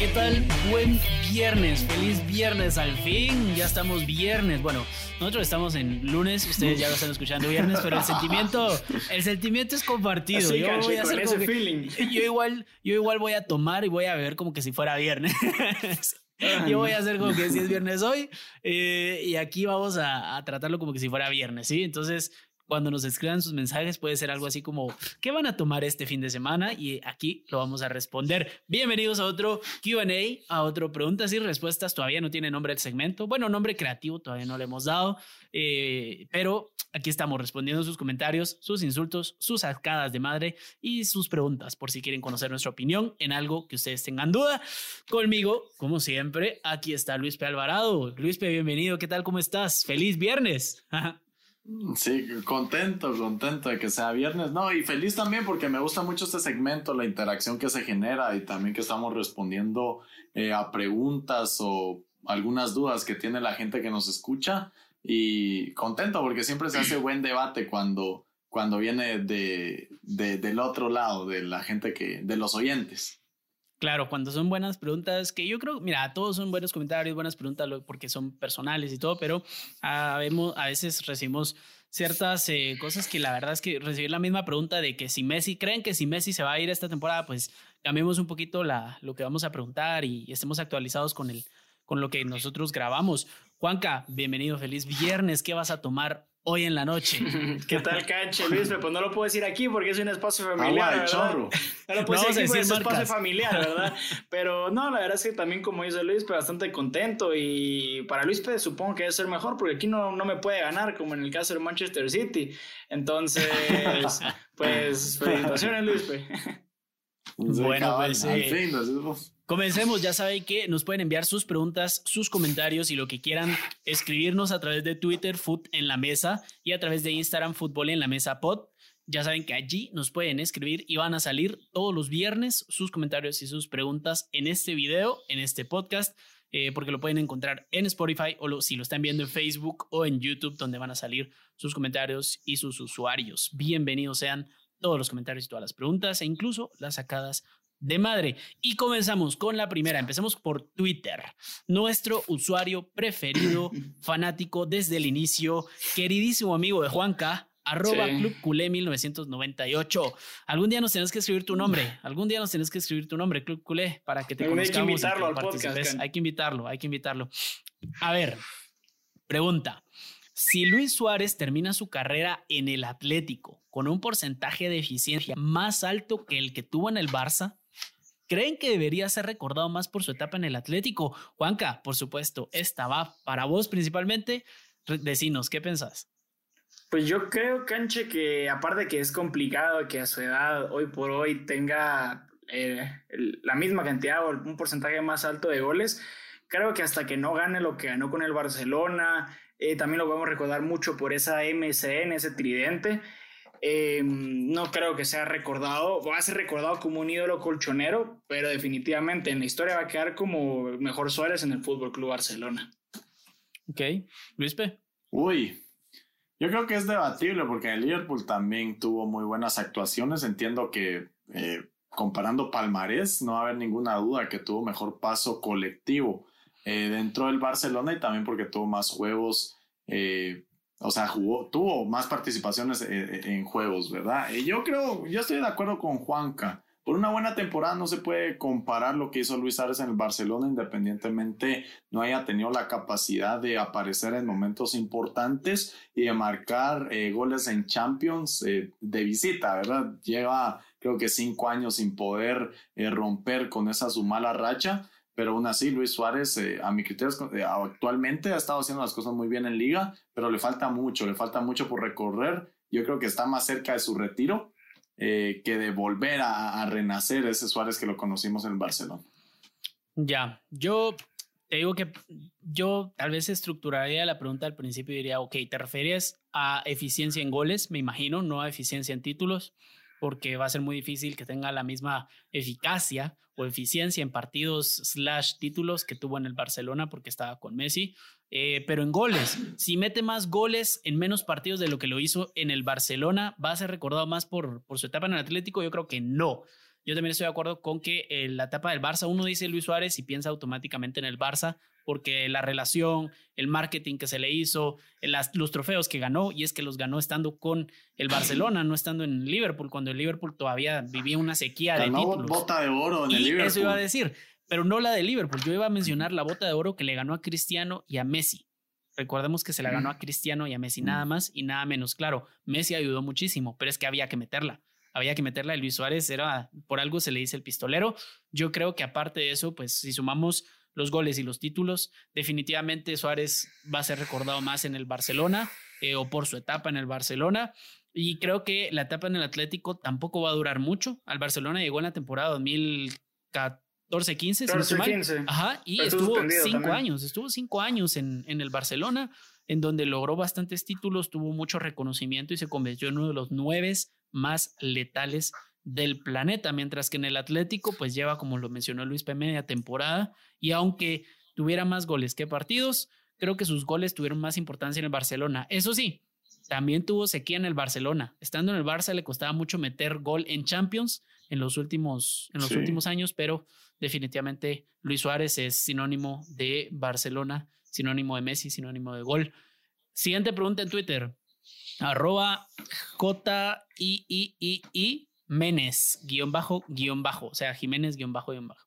¿qué tal? Buen viernes, feliz viernes al fin, ya estamos viernes. Bueno, nosotros estamos en lunes, ustedes ya lo están escuchando viernes, pero el sentimiento, el sentimiento es compartido. yo voy a hacer ese feeling. Yo igual, yo igual voy a tomar y voy a ver como que si fuera viernes. Yo voy a hacer como que si es viernes hoy eh, y aquí vamos a, a, tratarlo como que si fuera viernes, ¿sí? Entonces, cuando nos escriban sus mensajes puede ser algo así como, ¿qué van a tomar este fin de semana? Y aquí lo vamos a responder. Bienvenidos a otro QA, a otro preguntas y respuestas. Todavía no tiene nombre el segmento. Bueno, nombre creativo todavía no le hemos dado, eh, pero aquí estamos respondiendo sus comentarios, sus insultos, sus sacadas de madre y sus preguntas por si quieren conocer nuestra opinión en algo que ustedes tengan duda. Conmigo, como siempre, aquí está Luis P. Alvarado. Luis P, bienvenido. ¿Qué tal? ¿Cómo estás? Feliz viernes. Sí, contento, contento de que sea viernes. No, y feliz también porque me gusta mucho este segmento, la interacción que se genera y también que estamos respondiendo eh, a preguntas o algunas dudas que tiene la gente que nos escucha. Y contento porque siempre se hace buen debate cuando, cuando viene de, de, del otro lado, de la gente que, de los oyentes. Claro, cuando son buenas preguntas, que yo creo, mira, todos son buenos comentarios, buenas preguntas porque son personales y todo, pero a, veces recibimos ciertas eh, cosas que la verdad es que recibir la misma pregunta de que si Messi, creen que si Messi se va a ir esta temporada, pues cambiemos un poquito la, lo que vamos a preguntar y estemos actualizados con, el, con lo que nosotros grabamos. Juanca, bienvenido, feliz viernes, ¿qué vas a tomar hoy en la noche. ¿Qué tal, canche, Luis? Pues no lo puedo decir aquí porque es un espacio familiar. Agua chorro. No lo puedo decir, es un espacio familiar, ¿verdad? Pero no, la verdad es que también, como dice Luis, pues bastante contento. Y para Luis, pues supongo que debe ser mejor porque aquí no, no me puede ganar, como en el caso de Manchester City. Entonces, pues, felicitaciones, Luis. Bueno, pues. Eh, Comencemos, ya saben que nos pueden enviar sus preguntas, sus comentarios y lo que quieran escribirnos a través de Twitter, Foot en la Mesa, y a través de Instagram, Fútbol en la Mesa Pod. Ya saben que allí nos pueden escribir y van a salir todos los viernes sus comentarios y sus preguntas en este video, en este podcast, eh, porque lo pueden encontrar en Spotify o si lo están viendo en Facebook o en YouTube, donde van a salir sus comentarios y sus usuarios. Bienvenidos sean todos los comentarios y todas las preguntas e incluso las sacadas de madre. Y comenzamos con la primera. Empecemos por Twitter. Nuestro usuario preferido, fanático desde el inicio, queridísimo amigo de Juanca. Arroba Club Culé 1998. Algún día nos tenés que escribir tu nombre. Algún día nos tenés que escribir tu nombre, Club Culé, para que te conozcamos. Hay que invitarlo al podcast. Hay que invitarlo, hay que invitarlo. A ver, pregunta. Si Luis Suárez termina su carrera en el Atlético con un porcentaje de eficiencia más alto que el que tuvo en el Barça, ¿Creen que debería ser recordado más por su etapa en el Atlético? Juanca, por supuesto, esta va para vos principalmente. Decinos, ¿qué pensás? Pues yo creo, Canche, que aparte que es complicado que a su edad, hoy por hoy, tenga eh, la misma cantidad o un porcentaje más alto de goles, creo que hasta que no gane lo que ganó con el Barcelona, eh, también lo podemos recordar mucho por esa MSN, ese tridente, eh, no creo que sea recordado, va a ser recordado como un ídolo colchonero, pero definitivamente en la historia va a quedar como mejor Suárez en el Fútbol Club Barcelona. Ok, Luis P. Uy, yo creo que es debatible porque el Liverpool también tuvo muy buenas actuaciones. Entiendo que eh, comparando palmarés, no va a haber ninguna duda que tuvo mejor paso colectivo eh, dentro del Barcelona y también porque tuvo más juegos o sea, jugó, tuvo más participaciones eh, eh, en, juegos, ¿verdad? Y yo creo, yo estoy de acuerdo con Juanca. Por una buena temporada no se puede comparar lo que hizo Luis Suárez en el Barcelona, independientemente no haya tenido la capacidad de aparecer en momentos importantes y de marcar eh, goles en Champions de visita, ¿verdad? Lleva creo que cinco años sin poder romper con esa su mala racha pero aún así Luis Suárez, eh, a mi criterio, eh, actualmente ha estado haciendo las cosas muy bien en liga, pero le falta mucho, le falta mucho por recorrer. Yo creo que está más cerca de su retiro eh, que de volver a, renacer ese Suárez que lo conocimos en Barcelona. Ya, yo te digo que yo tal vez estructuraría la pregunta al principio y diría, ok, ¿te refieres a eficiencia en goles? Me imagino, no a eficiencia en títulos porque va a ser muy difícil que tenga la misma eficacia o eficiencia en partidos slash títulos que tuvo en el Barcelona porque estaba con Messi. Eh, pero en goles, si mete más goles en menos partidos de lo que lo hizo en el Barcelona, ¿va a ser recordado más por, por su etapa en el Atlético? Yo creo que no. Yo también estoy de acuerdo con que en la etapa del Barça, uno dice Luis Suárez y piensa automáticamente en el Barça, porque la relación, el marketing que se le hizo, los trofeos que ganó, y es que los ganó estando con el Barcelona, no estando en Liverpool, cuando el Liverpool todavía vivía una sequía de títulos. bota de oro en el Liverpool. Eso iba a decir, pero no la de Liverpool. Yo iba a mencionar la bota de oro que le ganó a Cristiano y a Messi. Recordemos que se la ganó a Cristiano y a Messi nada más y nada menos. Claro, Messi ayudó muchísimo, pero es que había que meterla. Había que meterla. Luis Suárez era, por algo se le dice el pistolero. Yo creo que aparte de eso, pues si sumamos los goles y los títulos, definitivamente Suárez va a ser recordado más en el Barcelona eh, o por su etapa en el Barcelona. Y creo que la etapa en el Atlético tampoco va a durar mucho. Al Barcelona llegó en la temporada 2014 14, 15, 15. Ajá, y estuvo cinco años, estuvo cinco años en, en, el Barcelona, en donde logró bastantes títulos, tuvo mucho reconocimiento y se convirtió en uno de los nueve más letales del planeta, mientras que en el Atlético, pues lleva, como lo mencionó Luis P. media temporada, y aunque tuviera más goles que partidos, creo que sus goles tuvieron más importancia en el Barcelona. Eso sí, también tuvo sequía en el Barcelona. Estando en el Barça le costaba mucho meter gol en Champions en los últimos, en los últimos años, pero definitivamente Luis Suárez es sinónimo de Barcelona, sinónimo de Messi, sinónimo de gol. Siguiente pregunta en Twitter. Arroba J I I I I Menes, guion bajo, guion bajo, o sea, Jiménez, guion bajo, guion bajo.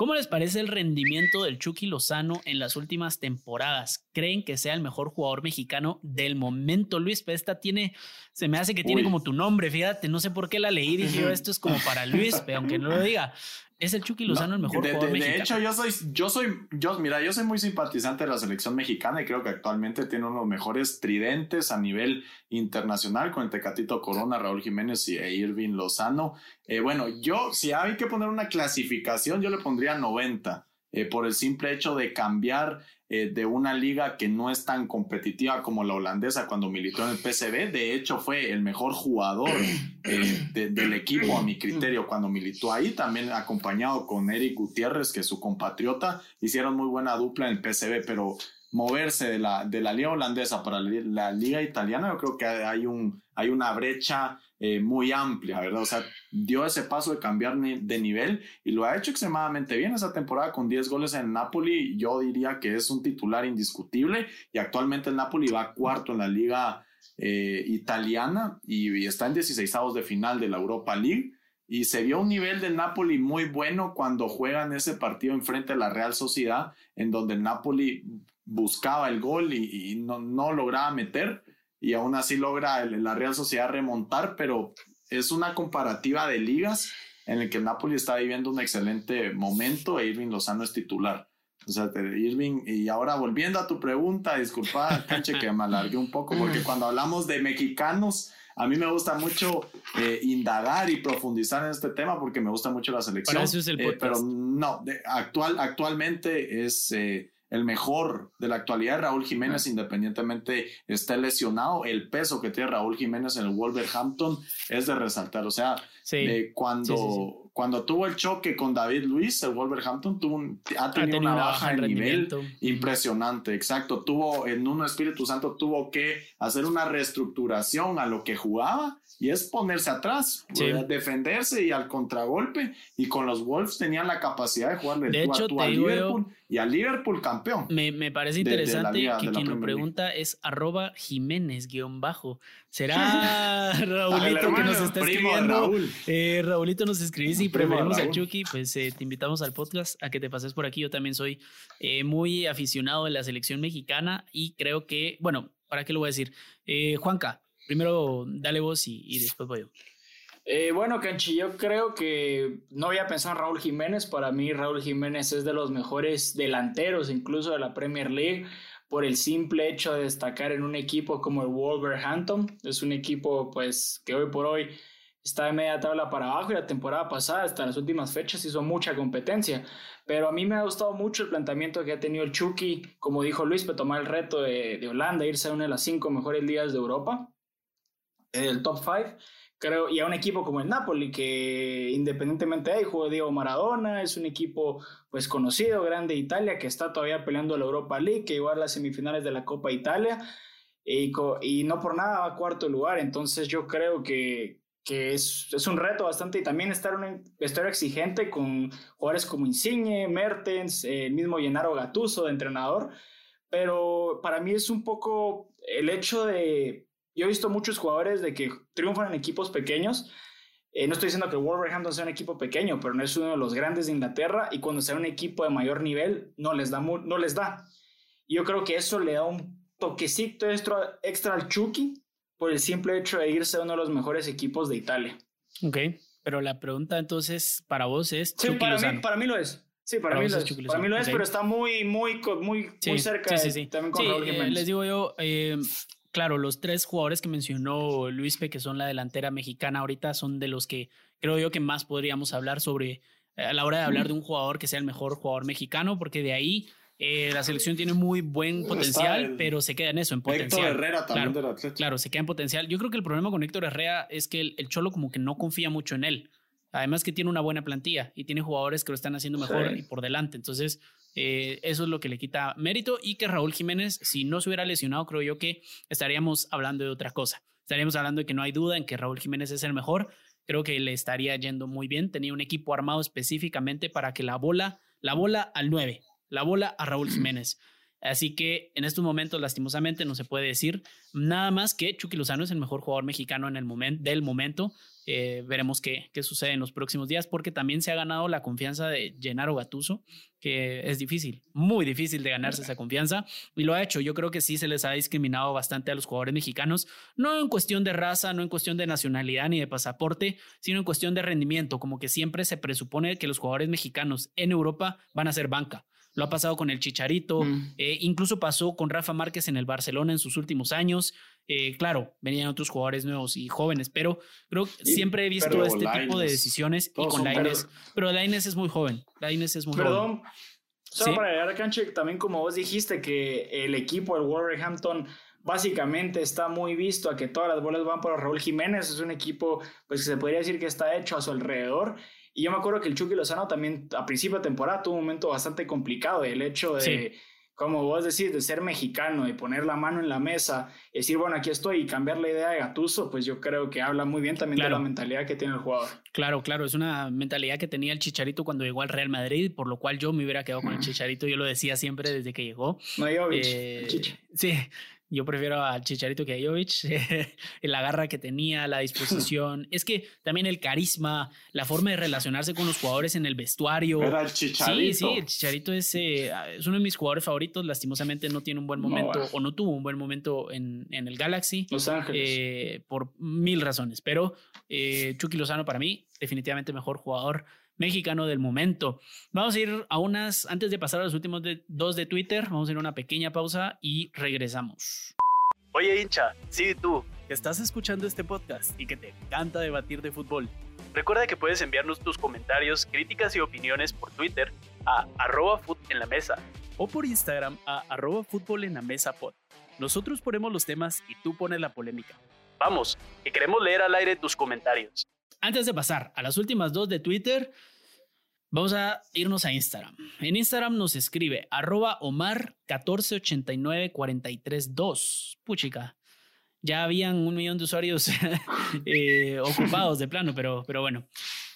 ¿Cómo les parece el rendimiento del Chucky Lozano en las últimas temporadas? ¿Creen que sea el mejor jugador mexicano del momento? Luis, pero esta tiene, se me hace que tiene como tu nombre, fíjate, no sé por qué la leí, dije esto es como para Luis, pero aunque no lo diga. Es el Chucky Lozano el mejor jugador mexicano. De hecho, yo soy, yo soy, yo, mira, yo soy muy simpatizante de la selección mexicana y creo que actualmente tiene uno de los mejores tridentes a nivel internacional con el Tecatito Corona, Raúl Jiménez y e Irving Lozano. Eh, bueno, yo, si hay que poner una clasificación, yo le pondría 90. Eh, por el simple hecho de cambiar eh, de una liga que no es tan competitiva como la holandesa cuando militó en el PCB. De hecho, fue el mejor jugador eh, del equipo a mi criterio cuando militó ahí, también acompañado con Eric Gutiérrez, que es su compatriota. Hicieron muy buena dupla en el PCB, pero moverse de la, de la liga holandesa para la liga italiana, yo creo que hay, un, hay una brecha eh, muy amplia, ¿verdad? O sea, dio ese paso de cambiar de nivel y lo ha hecho extremadamente bien esa temporada con 10 goles en Napoli. Yo diría que es un titular indiscutible y actualmente el Napoli va cuarto en la liga eh, italiana y, está en 16 de final de la Europa League. Y se vio un nivel del Napoli muy bueno cuando juegan ese partido enfrente de la Real Sociedad, en donde el Napoli buscaba el gol y, no, no lograba meter y aún así logra la Real Sociedad remontar, pero es una comparativa de ligas en el que Napoli está viviendo un excelente momento e Irving Lozano es titular. O sea, Irving, y ahora volviendo a tu pregunta, disculpa, Canche, que me alargué un poco, porque cuando hablamos de mexicanos, a mí me gusta mucho eh, indagar y profundizar en este tema porque me gusta mucho la selección. Eh, pero no, actual, actualmente es eh, el mejor de la actualidad, Raúl Jiménez, independientemente esté lesionado, el peso que tiene Raúl Jiménez en el Wolverhampton es de resaltar. O sea, cuando, cuando tuvo el choque con David Luis, el Wolverhampton tuvo ha tenido, una baja en nivel impresionante. Exacto. Tuvo en un Espíritu Santo, tuvo que hacer una reestructuración a lo que jugaba y es ponerse atrás, defenderse y al contragolpe. Y con los Wolves tenían la capacidad de jugar de, hecho, a, Liverpool y al Liverpool campeón. Me, me parece interesante que quien lo pregunta es arroba Jiménez guion bajo. ¿Será Raulito que nos está escribiendo? Eh, Raulito nos escribís y preferimos a Chucky, pues eh, te invitamos al podcast a que te pases por aquí. Yo también soy eh, muy aficionado de la selección mexicana y creo que, bueno, ¿para qué lo voy a decir? Juanca, Primero, dale vos y, después voy yo. Eh, bueno, Canchi, yo creo que no había pensado en Raúl Jiménez. Para mí, Raúl Jiménez es de los mejores delanteros, incluso de la Premier League, por el simple hecho de destacar en un equipo como el Wolverhampton. Es un equipo, pues, que hoy por hoy está de media tabla para abajo y la temporada pasada, hasta las últimas fechas, hizo mucha competencia. Pero a mí me ha gustado mucho el planteamiento que ha tenido el Chucky, como dijo Luis, para tomar el reto de Holanda, irse a una de las cinco mejores ligas de Europa el top 5, creo, y a un equipo como el Napoli, que independientemente de jugó Diego Maradona, es un equipo pues conocido, grande de Italia, que está todavía peleando la Europa League, que igual las semifinales de la Copa Italia, y, y no por nada va a cuarto lugar, entonces yo creo que, que es, es, un reto bastante y también estar en un vestuario exigente con jugadores como Insigne, Mertens, el mismo Gennaro Gatuso de entrenador, pero para mí es un poco el hecho de, yo he visto muchos jugadores de que triunfan en equipos pequeños, eh, no estoy diciendo que Wolverhampton sea un equipo pequeño, pero no es uno de los grandes de Inglaterra y cuando sea un equipo de mayor nivel no les da. No les da. Yo creo que eso le da un toquecito extra, extra al Chucky por el simple hecho de irse a uno de los mejores equipos de Italia. Ok, pero la pregunta entonces para vos es... Sí, para mí, para mí lo es. Sí, para, mí, lo es. Para mí lo es, pero está muy, muy, muy, muy cerca sí, sí, también con Raúl eh, les digo yo, eh, claro, los tres jugadores que mencionó Luispe, que son la delantera mexicana ahorita, son de los que creo yo que más podríamos hablar sobre, eh, a la hora de hablar de un jugador que sea el mejor jugador mexicano, porque de ahí eh, la selección tiene muy buen potencial, pero se queda en eso, en potencial. Héctor Herrera también claro, Claro, se queda en potencial. Yo creo que el problema con Héctor Herrera es que el, Cholo como que no confía mucho en él. Además que tiene una buena plantilla y tiene jugadores que lo están haciendo mejor y por delante. Entonces, eh, eso es lo que le quita mérito y que Raúl Jiménez, si no se hubiera lesionado, creo yo que estaríamos hablando de otra cosa. Estaríamos hablando de que no hay duda en que Raúl Jiménez es el mejor. Creo que le estaría yendo muy bien. Tenía un equipo armado específicamente para que la bola, la bola al 9, la bola a Raúl Jiménez. Así que en estos momentos, lastimosamente, no se puede decir nada más que Chucky Lozano es el mejor jugador mexicano en el momento, del momento. Eh, veremos qué, qué, sucede en los próximos días, porque también se ha ganado la confianza de Gennaro Gatuso, que es difícil, muy difícil de ganarse esa confianza, y lo ha hecho. Yo creo que sí se les ha discriminado bastante a los jugadores mexicanos, no en cuestión de raza, no en cuestión de nacionalidad ni de pasaporte, sino en cuestión de rendimiento, como que siempre se presupone que los jugadores mexicanos en Europa van a ser banca lo ha pasado con el Chicharito, mm. eh, incluso pasó con Rafa Márquez en el Barcelona en sus últimos años. Eh, claro, venían otros jugadores nuevos y jóvenes, pero creo que siempre he visto este tipo de decisiones y con Laines. Pero Laines es muy joven. Laines es muy Perdón. joven. Solo para agregar, Canche, también como vos dijiste que el equipo, el Wolverhampton, básicamente está muy visto a que todas las bolas van para Raúl Jiménez. Es un equipo, pues se podría decir que está hecho a su alrededor. Y yo me acuerdo que el Chucky Lozano también a principio de temporada tuvo un momento bastante complicado. El hecho de, como vos decís, de ser mexicano, de poner la mano en la mesa, decir, bueno, aquí estoy y cambiar la idea de Gatuso, pues yo creo que habla muy bien también de la mentalidad que tiene el jugador. Claro, claro, es una mentalidad que tenía el Chicharito cuando llegó al Real Madrid, por lo cual yo me hubiera quedado con el Chicharito. Yo lo decía siempre desde que llegó. No, yo, eh, sí, yo prefiero al Chicharito que a Jovic, la garra que tenía, la disposición. es que también el carisma, la forma de relacionarse con los jugadores en el vestuario. Era el Chicharito. Sí, sí, el Chicharito es, eh, es uno de mis jugadores favoritos. Lastimosamente no tiene un buen momento o no tuvo un buen momento en, en el Galaxy. Los Ángeles. Eh, por mil razones. Pero eh, Chucky Lozano para mí, definitivamente mejor jugador mexicano del momento. Vamos a ir a unas, antes de pasar a los últimos dos de Twitter, vamos a ir a una pequeña pausa y regresamos. Oye hincha, sí tú, que estás escuchando este podcast y que te encanta debatir de fútbol. Recuerda que puedes enviarnos tus comentarios, críticas y opiniones por Twitter a arroba en la mesa o por Instagram a arroba fútbol en la mesa pod. Nosotros ponemos los temas y tú pones la polémica. Vamos, que queremos leer al aire tus comentarios. Antes de pasar a las últimas dos de Twitter, Vamos a irnos a Instagram. En Instagram nos escribe arroba Omar 1489432. Puchica. Ya habían un millón de usuarios eh, ocupados de plano, pero, pero bueno.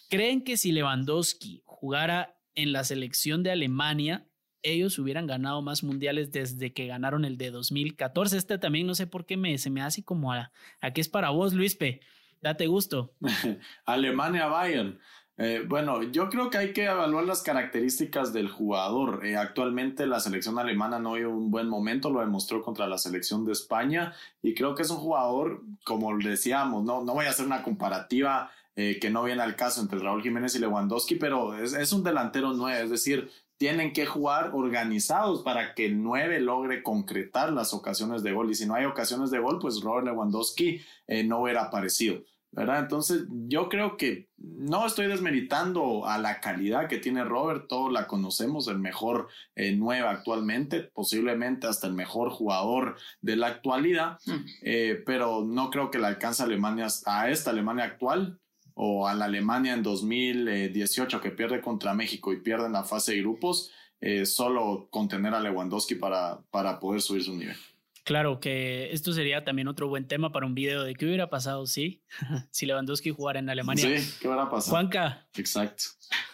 ¿Creen que si Lewandowski jugara en la selección de Alemania, ellos hubieran ganado más mundiales desde que ganaron el de 2014? Este también no sé por qué me, se me hace como a, a es para vos, Luispe. Date gusto. Alemania Bayern. Eh, bueno, yo creo que hay que evaluar las características del jugador. Eh, actualmente la selección alemana no dio un buen momento, lo demostró contra la selección de España y creo que es un jugador, como decíamos, no, no voy a hacer una comparativa eh, que no viene al caso entre Raúl Jiménez y Lewandowski, pero es, un delantero nuevo, es decir, tienen que jugar organizados para que el 9 logre concretar las ocasiones de gol y si no hay ocasiones de gol, pues Robert Lewandowski no hubiera aparecido. ¿verdad? Entonces, yo creo que no estoy desmeritando a la calidad que tiene Robert, todos la conocemos, el mejor eh, nueve actualmente, posiblemente hasta el mejor jugador de la actualidad, mm. eh, pero no creo que le alcance a Alemania, a esta Alemania actual o a la Alemania en 2018 que pierde contra México y pierde en la fase de grupos, eh, solo contener a Lewandowski para, para poder subir su nivel. Claro que esto sería también otro buen tema para un video de qué hubiera pasado, sí, si Lewandowski jugara en Alemania. Sí, qué hubiera pasado. Juanca. Exacto.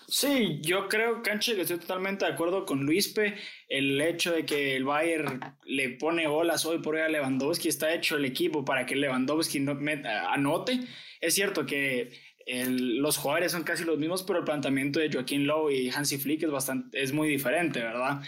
Sí, yo creo, Canche, que estoy totalmente de acuerdo con Luispe. El hecho de que el Bayern le pone olas hoy por hoy a Lewandowski, está hecho el equipo para que Lewandowski no anote. Es cierto que los jugadores son casi los mismos, pero el planteamiento de Joaquín Lowe y Hansi Flick es, bastante, es muy diferente, ¿verdad?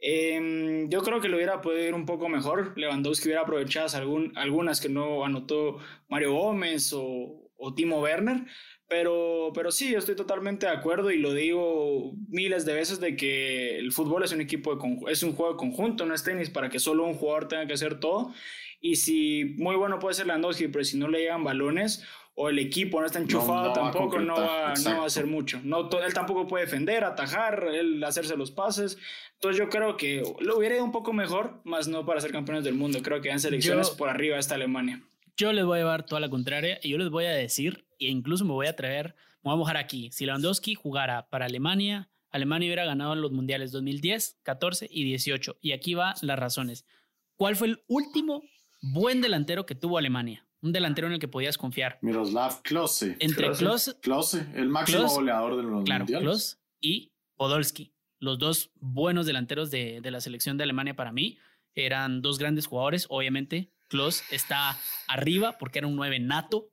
Em, yo creo que lo hubiera podido ir un poco mejor. Lewandowski hubiera aprovechado algún, algunas que no anotó Mario Gómez o, o Timo Werner, pero, pero sí, yo estoy totalmente de acuerdo y lo digo miles de veces de que el fútbol es un equipo de es un juego de conjunto, no es tenis para que solo un jugador tenga que hacer todo. Y si muy bueno puede ser Lewandowski, pero si no le llegan balones o el equipo no está enchufado, tampoco no, va, no va a hacer mucho. No, él tampoco puede defender, atajar, él hacerse los pases. Entonces yo creo que lo hubiera ido un poco mejor, más no para ser campeones del mundo. Creo que en selecciones por arriba está Alemania. Yo les voy a llevar toda la contraria y yo les voy a decir, e incluso me voy a atrever, me voy a mojar aquí. Si Lewandowski jugara para Alemania, Alemania hubiera ganado en los mundiales 2010, 14 y 18. Y aquí va las razones. ¿Cuál fue el último buen delantero que tuvo Alemania? un delantero en el que podías confiar. Miroslav Klose. Entre Klose, Klose, el máximo goleador de los claro, Klose y Podolski. Los dos buenos delanteros de, la selección de Alemania para mí eran dos grandes jugadores. Obviamente, Klose está arriba porque era un 9 nato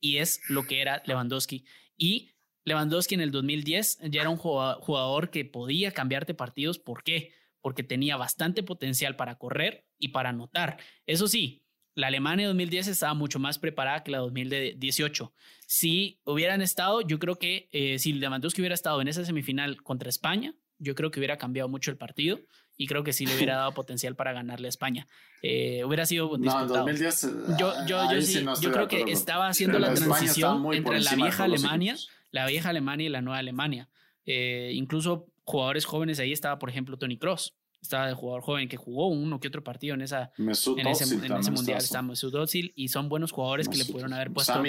y es lo que era Lewandowski. Y Lewandowski en el 2010 ya era un jugador que podía cambiarte partidos. ¿Por qué? Porque tenía bastante potencial para correr y para anotar. Eso sí, la Alemania 2010 estaba mucho más preparada que la 2018. Si hubieran estado, yo creo que eh, si Lewandowski hubiera estado en esa semifinal contra España, yo creo que hubiera cambiado mucho el partido y creo que sí le hubiera dado potencial para ganarle a España. Eh, hubiera sido disputado. No, 2010, yo, yo, yo, sí, yo creo que estaba haciendo la transición entre la vieja Alemania, la vieja Alemania y la nueva Alemania. Eh, incluso jugadores jóvenes ahí estaba, por ejemplo, Tony Cross estaba de jugador joven que jugó uno que otro partido en, esa, en ese, en ese mundial. Está Mesut Özil y son buenos jugadores que le pudieron haber puesto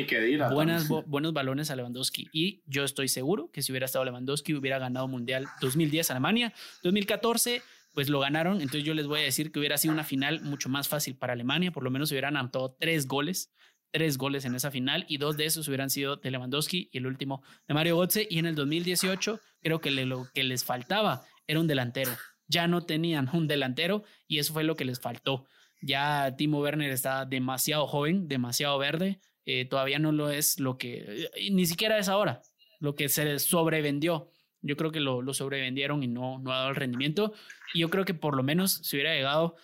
buenas, buenos balones a Lewandowski. Y yo estoy seguro que si hubiera estado Lewandowski hubiera ganado mundial 2010 Alemania, 2014 pues lo ganaron. Entonces yo les voy a decir que hubiera sido una final mucho más fácil para Alemania. Por lo menos hubieran anotado tres goles, tres goles en esa final y dos de esos hubieran sido de Lewandowski y el último de Mario Götze. Y en el 2018 creo que lo que les faltaba era un delantero ya no tenían un delantero y eso fue lo que les faltó. Ya Timo Werner está demasiado joven, demasiado verde, eh, todavía no lo es lo que, ni siquiera es ahora, lo que se sobrevendió. Yo creo que lo, lo sobrevendieron y no, no ha dado el rendimiento. Y yo creo que por lo menos si hubiera llegado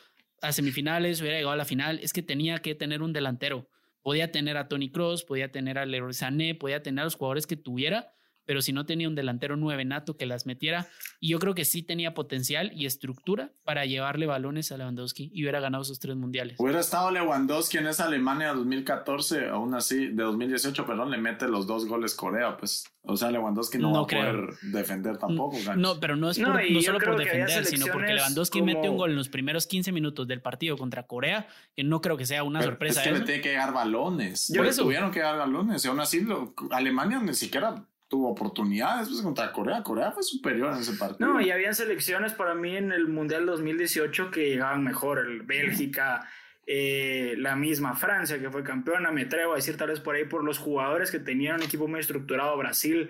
a semifinales, hubiera llegado a la final, es que tenía que tener un delantero. Podía tener a Tony Cross, podía tener a Leroy Sané, podía tener a los jugadores que tuviera, pero si no tenía un delantero nueve nato que las metiera, y yo creo que sí tenía potencial y estructura para llevarle balones a Lewandowski y hubiera ganado esos tres mundiales. Hubiera estado Lewandowski en esa Alemania 2014, aún así, de 2018, perdón, le mete los dos goles Corea, pues, o sea, Lewandowski no, va a poder defender tampoco. No, pero no es no, solo por defender, sino porque Lewandowski mete un gol en los primeros 15 minutos del partido contra Corea, que no creo que sea una sorpresa. Es que le tiene que dar balones. Por eso tuvieron que dar balones, y aún así Alemania ni siquiera tuvo oportunidades pues, contra Corea. Corea fue superior en ese partido. No, y había selecciones para mí en el Mundial 2018 que llegaban mejor. El Bélgica, eh, la misma Francia que fue campeona, me atrevo a decir tal vez por ahí por los jugadores que tenían un equipo muy estructurado, Brasil.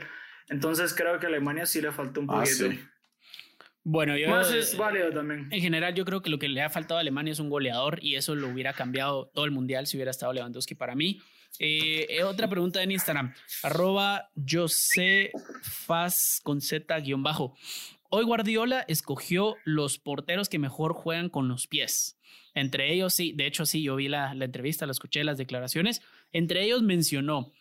Entonces creo que a Alemania sí le faltó un ah, poquito. Bueno, yo. Más es válido también. En general, yo creo que lo que le ha faltado a Alemania es un goleador y eso lo hubiera cambiado todo el mundial si hubiera estado Lewandowski para mí. Eh, eh, otra pregunta en Instagram, arroba Josefaz con Z guion bajo. Hoy Guardiola escogió los porteros que mejor juegan con los pies. Entre ellos, sí, de hecho sí, yo vi la, la entrevista, la escuché, las declaraciones. Entre ellos mencionó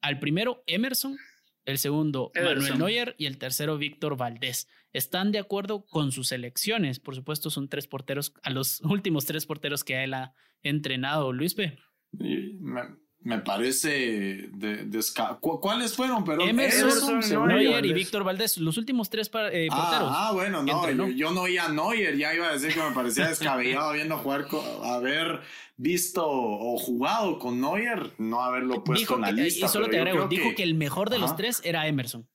al primero Emerson, el segundo Manuel Neuer y el tercero Víctor Valdés. Están de acuerdo con sus elecciones. Por supuesto, son tres porteros, a los últimos tres porteros que él ha entrenado, Luis P me parece de, ¿Cuáles fueron? Pero Emerson, Neuer y Víctor Valdés, los últimos tres eh, ah, porteros. Ah, bueno, no, yo, no oía Neuer, ya iba a decir que me parecía descabellado viendo jugar, haber visto o jugado con Neuer, no haberlo puesto en la lista. Y solo te agrego, dijo que, el mejor de los tres era Emerson.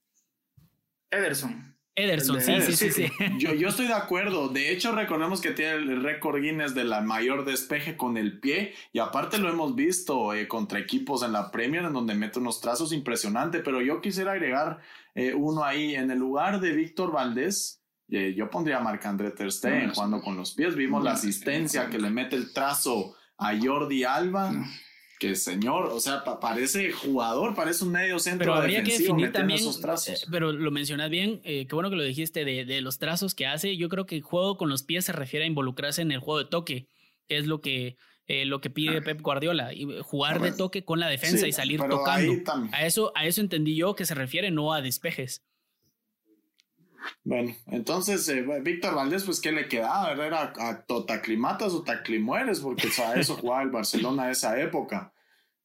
Ederson. Ederson, sí, sí, sí, Yo, yo, estoy de acuerdo. De hecho, recordemos que tiene el récord Guinness de la mayor despeje con el pie. Y aparte lo hemos visto eh, contra equipos en la Premier, en donde mete unos trazos impresionantes. Pero yo quisiera agregar eh, uno ahí. En el lugar de Víctor Valdés, eh, yo pondría a Marc-André Ter Stegen jugando con los pies. Vimos la asistencia que le mete el trazo a Jordi Alba que señor, o sea, parece jugador, parece un medio centro pero habría que definir también, esos trazos. Eh, pero lo mencionas bien, eh, qué bueno que lo dijiste de, de, los trazos que hace. Yo creo que el juego con los pies se refiere a involucrarse en el juego de toque, que es lo que eh, lo que pide Pep Guardiola, y jugar de toque con la defensa y salir tocando. A eso, a eso entendí yo que se refiere, no a despejes. Bueno, entonces Víctor Valdés, pues ¿qué le quedaba? Era a totaclimatas o taclimueres, porque a eso jugaba el Barcelona esa época.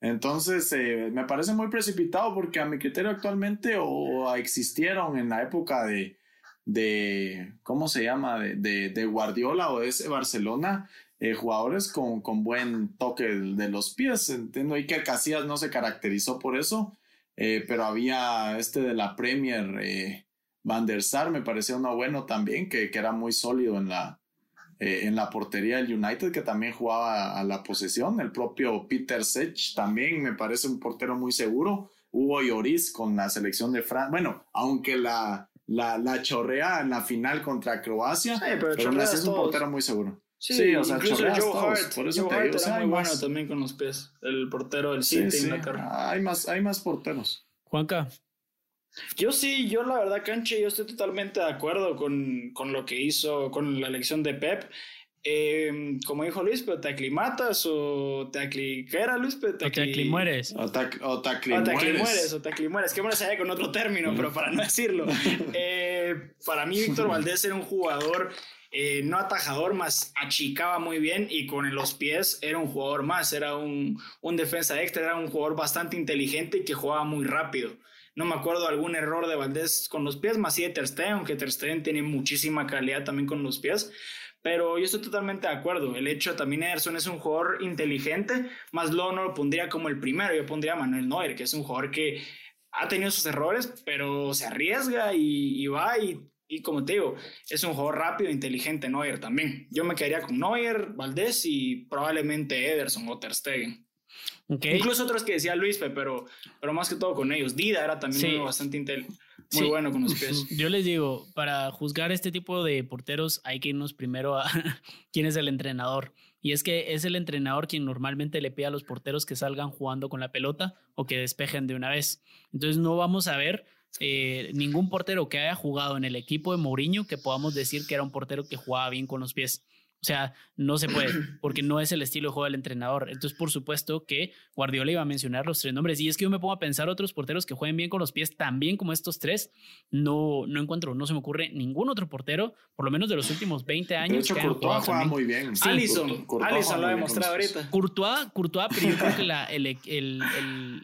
Entonces, eh, me parece muy precipitado porque a mi criterio actualmente o, existieron en la época de, de ¿cómo se llama? De, de, Guardiola o de ese Barcelona, eh, jugadores con, con, buen toque de, los pies. Entiendo y que Casillas no se caracterizó por eso, eh, pero había este de la Premier, Van der Sar, me parecía uno bueno también, que, que era muy sólido en la, eh, en la portería del United, que también jugaba a la posesión. El propio Peter Sech también me parece un portero muy seguro. Hugo Lloris con la selección de Francia. Bueno, aunque la, la, la, chorrea en la final contra Croacia, pero, es un portero muy seguro. Sí, o sea, incluso Joe Hart, por eso Joe te digo, muy bueno también con los pies, el portero del City sí, Hay más, hay más porteros. Juanca. Yo sí, yo la verdad, Canche, yo estoy totalmente de acuerdo con, con lo que hizo, con la elección de Pep. Eh, como dijo Luis, pero te aclimatas o te acli... ¿Qué era Luis? Pero te, acli... mueres. O te, o te aclimueres. O te aclimueres. Que bueno, se con otro término, pero para no decirlo. Eh, para mí, Víctor Valdés era un jugador eh, no atajador, más achicaba muy bien y con los pies era un jugador más, era un, un defensa extra, era un jugador bastante inteligente y que jugaba muy rápido. No me acuerdo algún error de Valdés con los pies, más sí de Ter Stegen, aunque Ter Stegen tiene muchísima calidad también con los pies. Pero yo estoy totalmente de acuerdo. El hecho también Ederson es un jugador inteligente, más luego no lo pondría como el primero. Yo pondría a Manuel Neuer, que es un jugador que ha tenido sus errores, pero se arriesga y, va y, y, como te digo, es un jugador rápido, inteligente Neuer también. Yo me quedaría con Neuer, Valdés y probablemente Ederson o Ter Stegen. Incluso otros que decía Luis, pero, pero más que todo con ellos. Dida era también bastante muy bueno con los pies. Yo les digo, para juzgar este tipo de porteros hay que irnos primero a quién es el entrenador. Y es que es el entrenador quien normalmente le pide a los porteros que salgan jugando con la pelota o que despejen de una vez. Entonces no vamos a ver eh, ningún portero que haya jugado en el equipo de Mourinho que podamos decir que era un portero que jugaba bien con los pies. O sea, no se puede, porque no es el estilo de juego del entrenador. Entonces, por supuesto que Guardiola iba a mencionar los tres nombres. Y es que yo me pongo a pensar otros porteros que jueguen bien con los pies tan bien como estos tres. No, no encuentro, no se me ocurre ningún otro portero, por lo menos de los últimos 20 años. De hecho, Courtois juega muy bien. Sí, Alisson, lo ha demostrado ahorita. Courtois, Courtois, pero yo creo que la, el, el,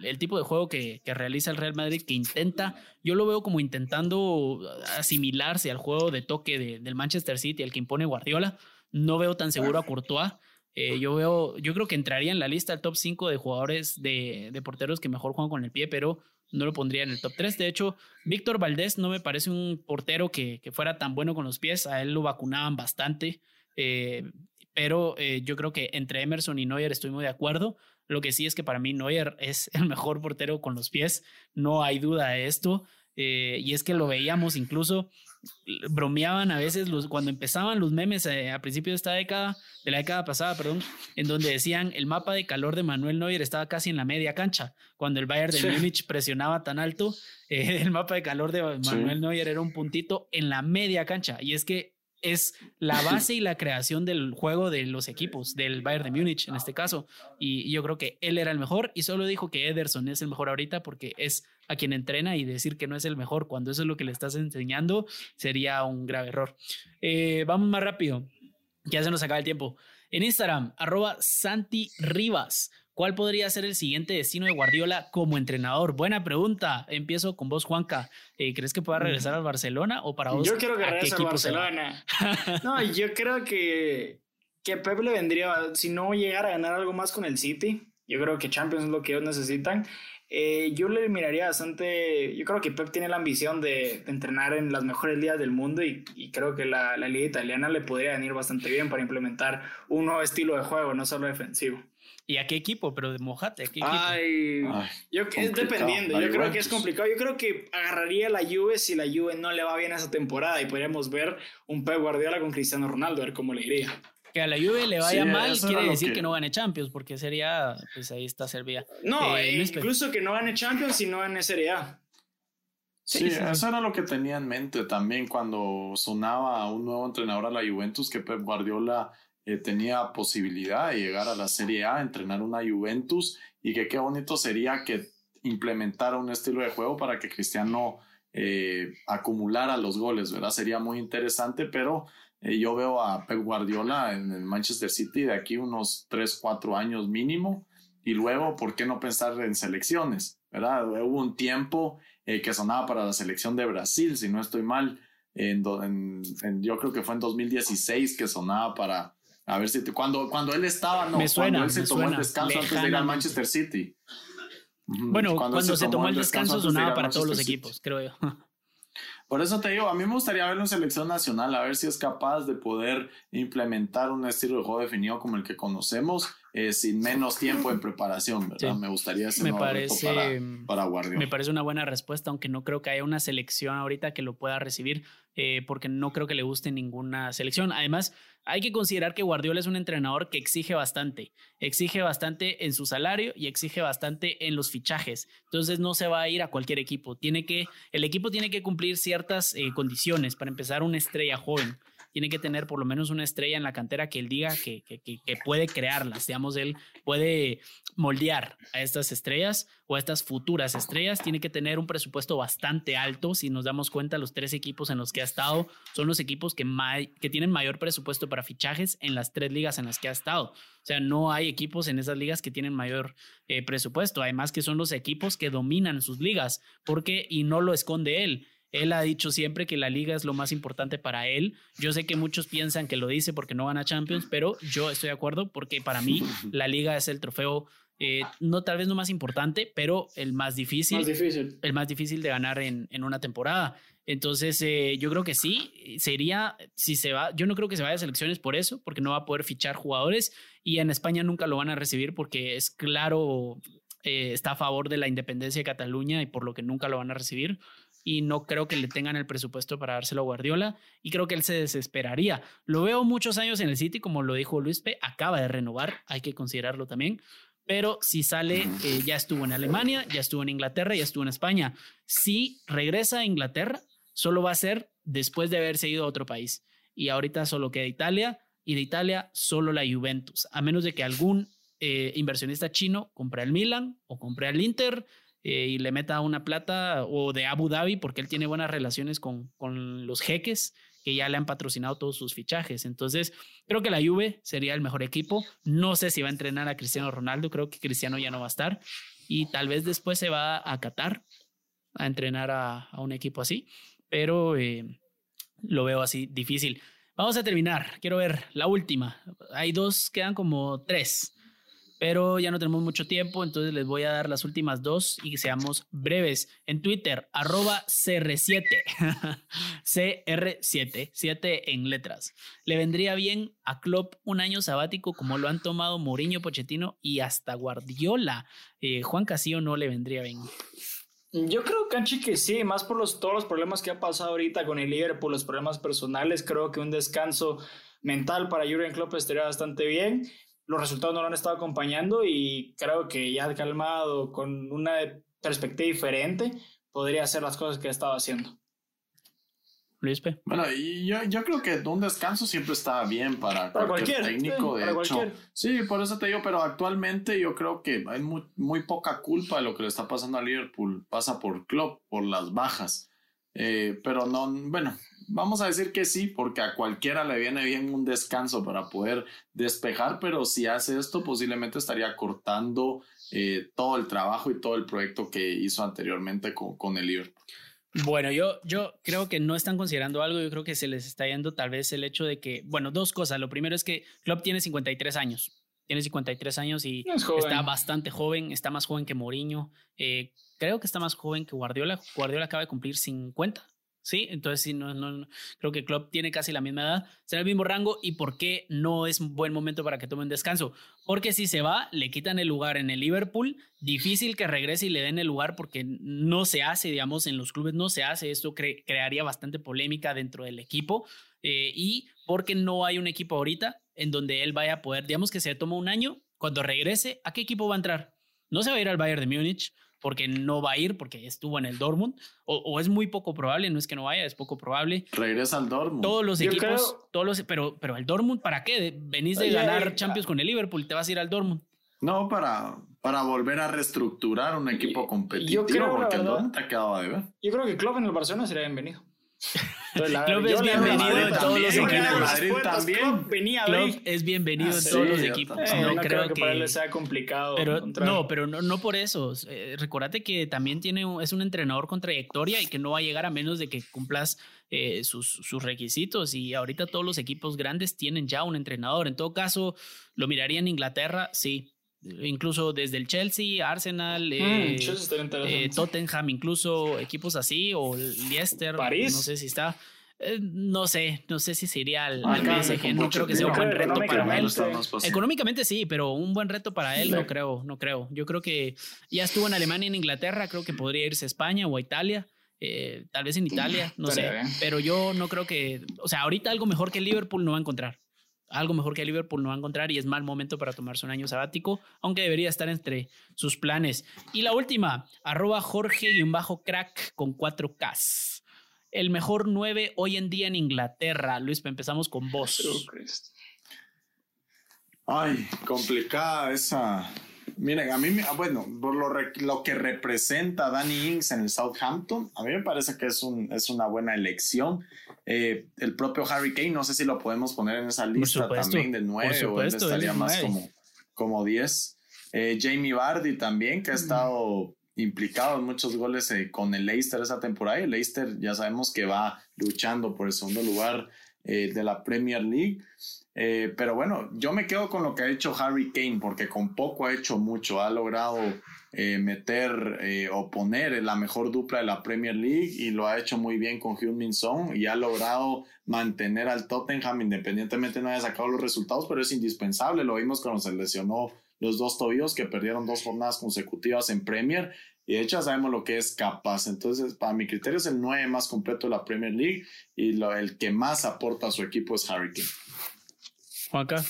el, tipo de juego que, que realiza el Real Madrid, que intenta, yo lo veo como intentando asimilarse al juego de toque de, del Manchester City, el que impone Guardiola no veo tan seguro a Courtois. Eh, yo veo, yo creo que entraría en la lista el top 5 de jugadores de, de, porteros que mejor juegan con el pie, pero no lo pondría en el top 3. De hecho, Víctor Valdés no me parece un portero que, que, fuera tan bueno con los pies. A él lo vacunaban bastante. Eh, pero eh, yo creo que entre Emerson y Neuer estoy muy de acuerdo. Lo que sí es que para mí Neuer es el mejor portero con los pies. No hay duda de esto. y es que lo veíamos incluso bromeaban a veces los, cuando empezaban los memes eh, a principios de esta década, de la década pasada, perdón, en donde decían el mapa de calor de Manuel Neuer estaba casi en la media cancha. Cuando el Bayern de Múnich presionaba tan alto, eh, el mapa de calor de Manuel Neuer era un puntito en la media cancha. Y es que es la base y la creación del juego de los equipos, del Bayern de Múnich en este caso. Y, yo creo que él era el mejor y solo dijo que Ederson es el mejor ahorita porque es a quien entrena y decir que no es el mejor cuando eso es lo que le estás enseñando sería un grave error. Eh, vamos más rápido, ya se nos acaba el tiempo. En Instagram, arroba Santi Rivas. ¿Cuál podría ser el siguiente destino de Guardiola como entrenador? Buena pregunta. Empiezo con vos, Juanca. Eh, ¿Crees que pueda regresar al Barcelona o para vos? Yo creo que regrese al Barcelona. no, yo creo que, que Pep le vendría, si no llegara a ganar algo más con el City, yo creo que Champions es lo que ellos necesitan. Eh, yo le miraría bastante. Yo creo que Pep tiene la ambición de, entrenar en las mejores ligas del mundo y, creo que la, la, liga italiana le podría venir bastante bien para implementar un nuevo estilo de juego, no solo defensivo. ¿Y a qué equipo? Pero de mojate, ¿a qué equipo? Ay, yo, es dependiendo. Yo creo que es complicado. Yo creo que agarraría la Juve si la Juve no le va bien esa temporada y podríamos ver un Pep Guardiola con Cristiano Ronaldo, a ver cómo le iría. Que a la Juve le vaya mal quiere decir que... no gane Champions, porque sería, pues ahí está Serbia. No, eh, incluso que no gane Champions y no gane Serie A. Sí, eso era lo que tenía en mente también cuando sonaba un nuevo entrenador a la Juventus, que Pep Guardiola eh, tenía posibilidad de llegar a la Serie A, entrenar una Juventus y que qué bonito sería que implementara un estilo de juego para que Cristiano eh, acumulara los goles, ¿verdad? Sería muy interesante, pero eh, yo veo a Pep Guardiola en el Manchester City de aquí unos 3, 4 años mínimo. Y luego, ¿por qué no pensar en selecciones? ¿verdad? Hubo un tiempo eh, que sonaba para la selección de Brasil, si no estoy mal. En, yo creo que fue en 2016 que sonaba para. A ver si. cuando, cuando él estaba, no, cuando él se tomó el descanso antes de ir al Manchester City. Bueno, cuando, se, tomó, el descanso, sonaba para todos los equipos, creo yo. Por eso te digo, a mí me gustaría verlo en selección nacional, a ver si es capaz de poder implementar un estilo de juego definido como el que conocemos, eh, sin menos tiempo en preparación, ¿verdad? Me gustaría ese me parece, para, para Me parece una buena respuesta, aunque no creo que haya una selección ahorita que lo pueda recibir, eh, porque no creo que le guste ninguna selección. Además, hay que considerar que Guardiola es un entrenador que exige bastante, exige bastante en su salario y exige bastante en los fichajes. Entonces no se va a ir a cualquier equipo. Tiene que, el equipo tiene que cumplir ciertas eh, condiciones para empezar una estrella joven tiene que tener por lo menos una estrella en la cantera que él diga que, que, puede crearlas, digamos, él puede moldear a estas estrellas o a estas futuras estrellas, tiene que tener un presupuesto bastante alto, si nos damos cuenta, los tres equipos en los que ha estado son los equipos que, que tienen mayor presupuesto para fichajes en las tres ligas en las que ha estado. O sea, no hay equipos en esas ligas que tienen mayor eh, presupuesto. Además que son los equipos que dominan sus ligas, porque, y no lo esconde él, él ha dicho siempre que la liga es lo más importante para él. Yo sé que muchos piensan que lo dice porque no gana Champions, pero yo estoy de acuerdo porque para mí la liga es el trofeo, eh, no tal vez no más importante, pero el más difícil. Más difícil. El más difícil de ganar en, en una temporada. Entonces, eh, yo creo que sí, sería, si se va, yo no creo que se vaya a selecciones por eso, porque no va a poder fichar jugadores y en España nunca lo van a recibir porque es claro, eh, está a favor de la independencia de Cataluña y por lo que nunca lo van a recibir y no creo que le tengan el presupuesto para dárselo a Guardiola y creo que él se desesperaría. Lo veo muchos años en el City, como lo dijo Luis P, acaba de renovar, hay que considerarlo también, pero si sale, eh, ya estuvo en Alemania, ya estuvo en Inglaterra, ya estuvo en España. Si regresa a Inglaterra, solo va a ser después de haberse ido a otro país. Y ahorita solo queda Italia y de Italia solo la Juventus, a menos de que algún eh, inversionista chino compre al Milan o compre al Inter eh, y le meta una plata o de Abu Dhabi porque él tiene buenas relaciones con, con los jeques que ya le han patrocinado todos sus fichajes. Entonces, creo que la Juve sería el mejor equipo. No sé si va a entrenar a Cristiano Ronaldo, creo que Cristiano ya no va a estar y tal vez después se va a Qatar a entrenar a, a un equipo así, pero eh, lo veo así difícil. Vamos a terminar. Quiero ver la última. Hay dos, quedan como tres pero ya no tenemos mucho tiempo, entonces les voy a dar las últimas dos y que seamos breves. En Twitter, arroba CR7, CR7, 7 en letras. Le vendría bien a Klopp un año sabático como lo han tomado Mourinho, Pochettino y hasta Guardiola. Eh, Juan Casillo no le vendría bien. Yo creo, Canchi, que sí, más por los, todos los problemas que ha pasado ahorita con el líder, por los problemas personales, creo que un descanso mental para Jurgen Klopp estaría bastante bien los resultados no lo han estado acompañando y creo que ya calmado, con una perspectiva diferente, podría hacer las cosas que ha estado haciendo. Luispe. Bueno, y yo, yo, creo que un descanso siempre está bien para, cualquier, técnico, de hecho. Sí, por eso te digo, pero actualmente yo creo que hay muy, muy, poca culpa de lo que le está pasando a Liverpool. Pasa por club, por las bajas. Eh, pero no, bueno, vamos a decir que sí, porque a cualquiera le viene bien un descanso para poder despejar, pero si hace esto, posiblemente estaría cortando eh, todo el trabajo y todo el proyecto que hizo anteriormente con, con el Liverpool. Bueno, yo, yo creo que no están considerando algo, yo creo que se les está yendo tal vez el hecho de que, bueno, dos cosas. Lo primero es que Klopp tiene 53 años. tiene 53 años y está bastante joven, está más joven que Mourinho. Eh, creo que está más joven que Guardiola. Guardiola acaba de cumplir 50. Sí, entonces sí, no, no, creo que Klopp tiene casi la misma edad, será el mismo rango y por qué no es buen momento para que tome un descanso. Porque si se va, le quitan el lugar en el Liverpool, difícil que regrese y le den el lugar porque no se hace, digamos, en los clubes no se hace, esto crearía bastante polémica dentro del equipo eh, y porque no hay un equipo ahorita en donde él vaya a poder, digamos que se toma un año, cuando regrese, ¿a qué equipo va a entrar? No se va a ir al Bayern de Múnich, porque no va a ir, porque estuvo en el Dortmund, o, es muy poco probable, no es que no vaya, es poco probable. Regresa al Dortmund. Todos los equipos, todos los, pero, pero el Dortmund, ¿para qué? Venís de ganar Champions con el Liverpool, te vas a ir al Dortmund. No, para, para volver a reestructurar un equipo competitivo, porque el Dortmund te ha quedado de ver. Yo creo que Klopp en el Barcelona sería bienvenido. Club es bienvenido en todos los equipos. también. Club es bienvenido en todos los equipos. no, creo, que, para él sea complicado. Pero, no, pero no, no por eso. Eh, recordate que también tiene es un entrenador con trayectoria y que no va a llegar a menos de que cumplas eh, sus, sus requisitos. Y ahorita todos los equipos grandes tienen ya un entrenador. En todo caso, lo miraría en Inglaterra, sí incluso desde el Chelsea, Arsenal, mm, eh, eh, Tottenham, incluso equipos así, o Leicester, París. no sé si está. Eh, no sé, no sé si sería al, PSG, no creo que sea un buen reto para él. Económicamente sí, pero un buen reto para él no creo, no creo. Yo creo que ya estuvo en Alemania y en Inglaterra, creo que podría irse a España o a Italia. tal vez en Italia, no sé, pero yo no creo que, o sea, ahorita algo mejor que Liverpool no va a encontrar algo mejor que Liverpool no va a encontrar y es mal momento para tomarse un año sabático, aunque debería estar entre sus planes. Y la última, arroba Jorge-crack con 4K. El mejor 9 hoy en día en Inglaterra. Luis, empezamos con vos. Ay, complicada esa, Miren, a mí, bueno, por lo, lo, que representa Danny Ings en el Southampton, a mí me parece que es, un, es una buena elección. Eh, el propio Harry Kane, no sé si lo podemos poner en esa lista también de nueve o él estaría más como, como 10. Eh, Jamie Vardy también, que ha estado implicado en muchos goles eh, con el Leicester esa temporada. Y el Leicester ya sabemos que va luchando por el segundo lugar de la Premier League. Pero bueno, yo me quedo con lo que ha hecho Harry Kane, porque con poco ha hecho mucho. Ha logrado eh, meter eh, o poner la mejor dupla de la Premier League y lo ha hecho muy bien con Heung-Min Son y ha logrado mantener al Tottenham independientemente no haya sacado los resultados, pero es indispensable. Lo vimos cuando se lesionó los dos tobillos que perdieron dos jornadas consecutivas en Premier y de hecho sabemos lo que es capaz. Entonces, para mi criterio es el 9 más completo de la Premier League y lo, el que más aporta a su equipo es Harry Kane. Juanca.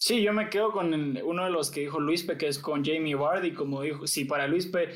Sí, yo me quedo con uno de los que dijo Luispe, que es con Jamie Vardy, como dijo, si para Luispe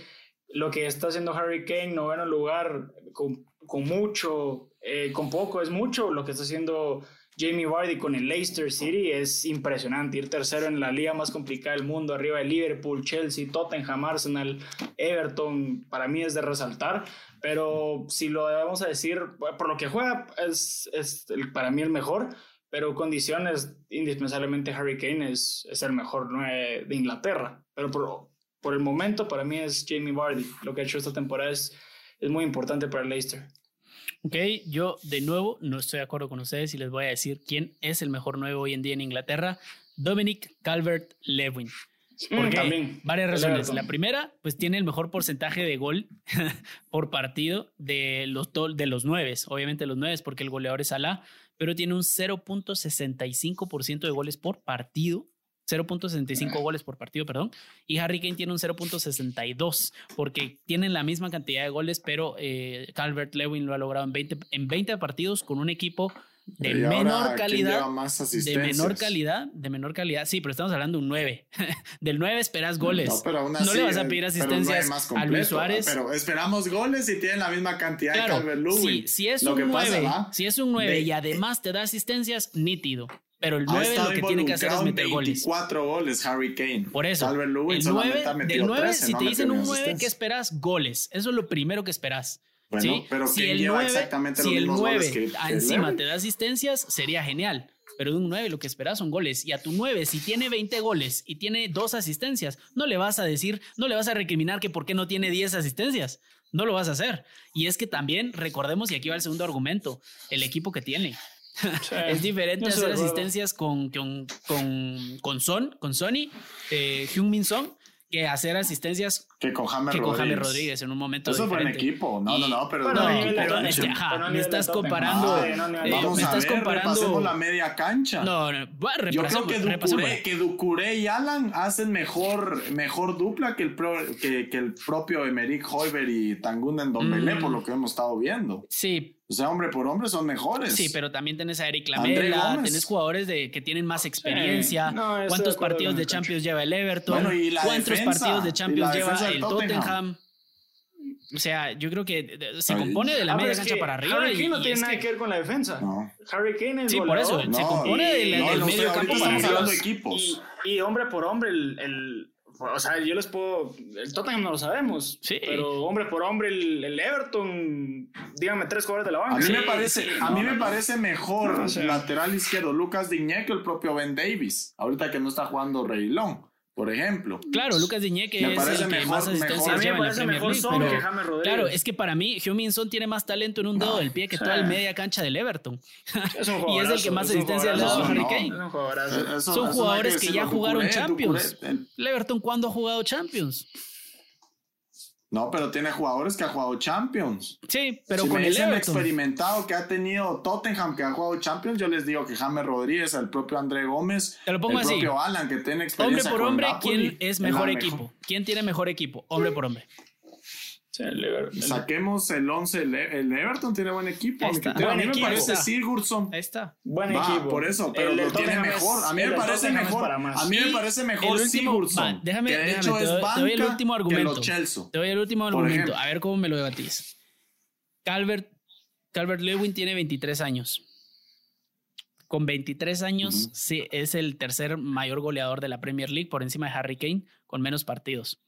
lo que está haciendo Harry Kane, noveno lugar, con, con mucho, eh, con poco es mucho, lo que está haciendo Jamie Vardy con el Leicester City es impresionante, ir tercero en la liga más complicada del mundo, arriba de Liverpool, Chelsea, Tottenham, Arsenal, Everton, para mí es de resaltar, pero si lo vamos a decir, por lo que juega, es, es para mí el mejor, pero condiciones, indispensablemente Harry Kane es, es el mejor de Inglaterra. Pero por, por el momento, para mí es Jamie Vardy. Lo que ha hecho esta temporada es, es muy importante para el Leicester. Ok, yo de nuevo no estoy de acuerdo con ustedes y les voy a decir quién es el mejor nuevo hoy en día en Inglaterra. Dominic Calvert Lewin. Mm, ¿Por qué? Varias razones. La primera, pues tiene el mejor porcentaje de gol por partido de los, de los nueve. Obviamente los nueve, porque el goleador es Salah, pero tiene un 0.65% de goles por partido. 0.65 goles por partido, perdón. Y Harry Kane tiene un 0.62 porque tienen la misma cantidad de goles, pero eh, Calvert Lewin lo ha logrado en 20, en 20 partidos con un equipo de menor calidad. de menor calidad, de menor calidad. Sí, pero estamos hablando de un 9. Del 9 esperas goles. No, le vas a pedir asistencias a Luis Suárez. Pero esperamos goles y tienen la misma cantidad de Calvert Lewin. si es un 9, si es un 9 y además te da asistencias, nítido. Pero el 9 lo que tiene que hacer es meter goles. 4 goles Harry Kane. Por eso. Calvert Lewin el 9, del 9, si te dicen un 9, ¿qué esperas? Goles. Eso es lo primero que esperas. Bueno, pero si el 9, exactamente si el 9 encima te da asistencias, sería genial. Pero de un 9 lo que esperas son goles. Y a tu 9, si tiene 20 goles y tiene dos asistencias, no le vas a decir, no le vas a recriminar que por qué no tiene 10 asistencias. No lo vas a hacer. Y es que también, recordemos, y aquí va el segundo argumento, el equipo que tiene. es diferente hacer asistencias con, con, con, Son, con Sony, eh, Min Son, que hacer asistencias que con James Rodríguez. Rodríguez. en un momento Eso fue en equipo. No, no, no, pero, no, pero, este, ajá, me estás comparando. vamos me estás comparando. la media cancha. No, no Yo creo que Ducuré, que Ducuré y Alan hacen mejor, mejor dupla que el, que, que, el propio Emerick Hoiber y Tangun en Dombele, mm. por lo que hemos estado viendo. Sí, o sea, hombre por hombre son mejores. Sí, pero también tenés a Eric Lamela, tenés jugadores de, que tienen más experiencia. ¿Cuántos partidos de Champions lleva el Everton? ¿Cuántos partidos de Champions lleva el Tottenham. O sea, yo creo que se compone de la media cancha para arriba. Harry Kane no tiene nada que... ver con la defensa. Harry Kane es Sí, por eso. se compone del medio campo para arriba. Equipos. Y, hombre por hombre, el, o sea, yo les puedo. El Tottenham no lo sabemos. Sí. Pero hombre por hombre, el, Everton, díganme tres jugadores de la banca. A mí me parece, a mí me parece mejor lateral izquierdo Lucas Diñé que el propio Ben Davis. Ahorita que no está jugando Reilón por ejemplo. Claro, Lucas Diñé, que es el que más asistencias lleva en la Premier League. Pero, claro, es que para mí, Heung-Min Son tiene más talento en un dedo del pie que toda la media cancha del Everton. y es el que más asistencia le ha dado a Harry Kane. Son jugadores que, ya jugaron Champions. El Everton, ¿cuándo ha jugado Champions? No, pero tiene jugadores que han jugado Champions. Sí, pero con el Everton. experimentado que ha tenido Tottenham que ha jugado Champions, yo les digo que James Rodríguez, el propio André Gómez, el propio Alan que tiene experiencia Hombre por hombre, ¿quién es mejor equipo? ¿Quién tiene mejor equipo? Hombre por hombre. Saquemos el 11. El, Everton tiene buen equipo. a mí me parece Sigurdsson. Ahí está. Buen equipo. Por eso, pero lo tiene mejor. A mí me parece mejor. A mí me parece mejor Sigurdsson. déjame, que de hecho te, es te doy el último argumento. Te doy el último argumento. A ver cómo me lo debatís. Calvert, Calvert Lewin tiene 23 años. Con 23 años, sí, es el tercer mayor goleador de la Premier League por encima de Harry Kane, con menos partidos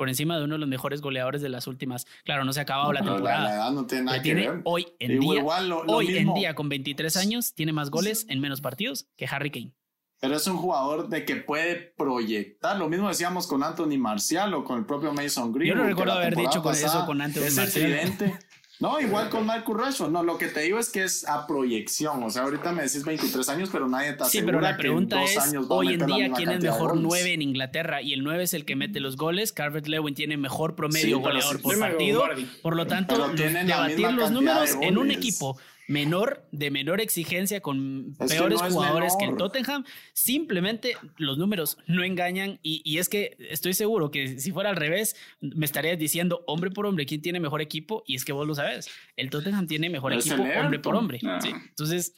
por encima de uno de los mejores goleadores de las últimas. Claro, no se ha acabado la temporada. La, edad no tiene nada que ver. Hoy en día, hoy en día con 23 años tiene más goles en menos partidos que Harry Kane. Pero es un jugador de que puede proyectar. Lo mismo decíamos con Anthony Marcial o con el propio Mason Green. Yo no recuerdo haber dicho con eso con Anthony Marcial. No, igual con Michael Rashford. No, lo que te digo es que es a proyección. O sea, ahorita me decís 23 años, pero nadie te asegura Sí, pero la pregunta es, hoy en día, ¿quién es mejor 9 en Inglaterra? Y el 9 es el que mete los goles. Carvet Lewin tiene mejor promedio goleador por partido. Por lo tanto, debatir los números en un equipo menor, de menor exigencia, con peores jugadores que el Tottenham. Simplemente los números no engañan y, es que estoy seguro que si fuera al revés, me estarías diciendo hombre por hombre quién tiene mejor equipo y es que vos lo sabes. El Tottenham tiene mejor equipo hombre por hombre. Ah. Entonces,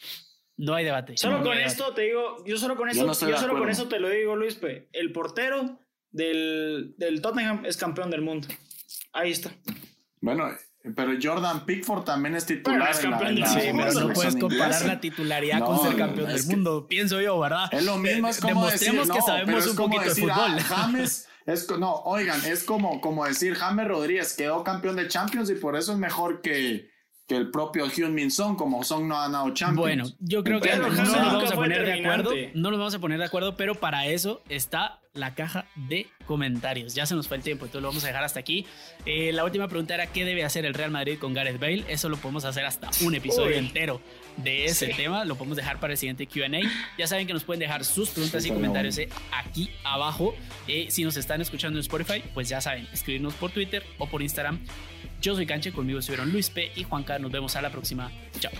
no hay debate. Solo con esto te digo, yo solo con eso, yo, solo con eso te lo digo, Luis, el portero del, del Tottenham es campeón del mundo. Ahí está. Bueno, pero Jordan Pickford también es titular. es campeón del mundo. no puedes comparar la titularidad con ser campeón del mundo, pienso yo, ¿verdad? Es lo mismo, es como Demostremos decir, que sabemos un poquito de fútbol. Ah, James, es, no, oigan, es como, como decir, James Rodríguez quedó campeón de Champions y por eso es mejor que, que el propio Hyun Min Son, como Son no ha ganado Champions. Bueno, yo creo que no nos vamos a poner de acuerdo, no nos vamos a poner de acuerdo, pero para eso está la caja de comentarios. Ya se nos fue el tiempo, entonces lo vamos a dejar hasta aquí. Eh, la última pregunta era qué debe hacer el Real Madrid con Gareth Bale. Eso lo podemos hacer hasta un episodio entero de ese tema. Lo podemos dejar para el siguiente QA. Ya saben que nos pueden dejar sus preguntas y comentarios eh, aquí abajo. Eh, si nos están escuchando en Spotify, pues ya saben, escribirnos por Twitter o por Instagram. Yo soy Canche, conmigo estuvieron Luis P. y Juanca. Nos vemos a la próxima. Chao.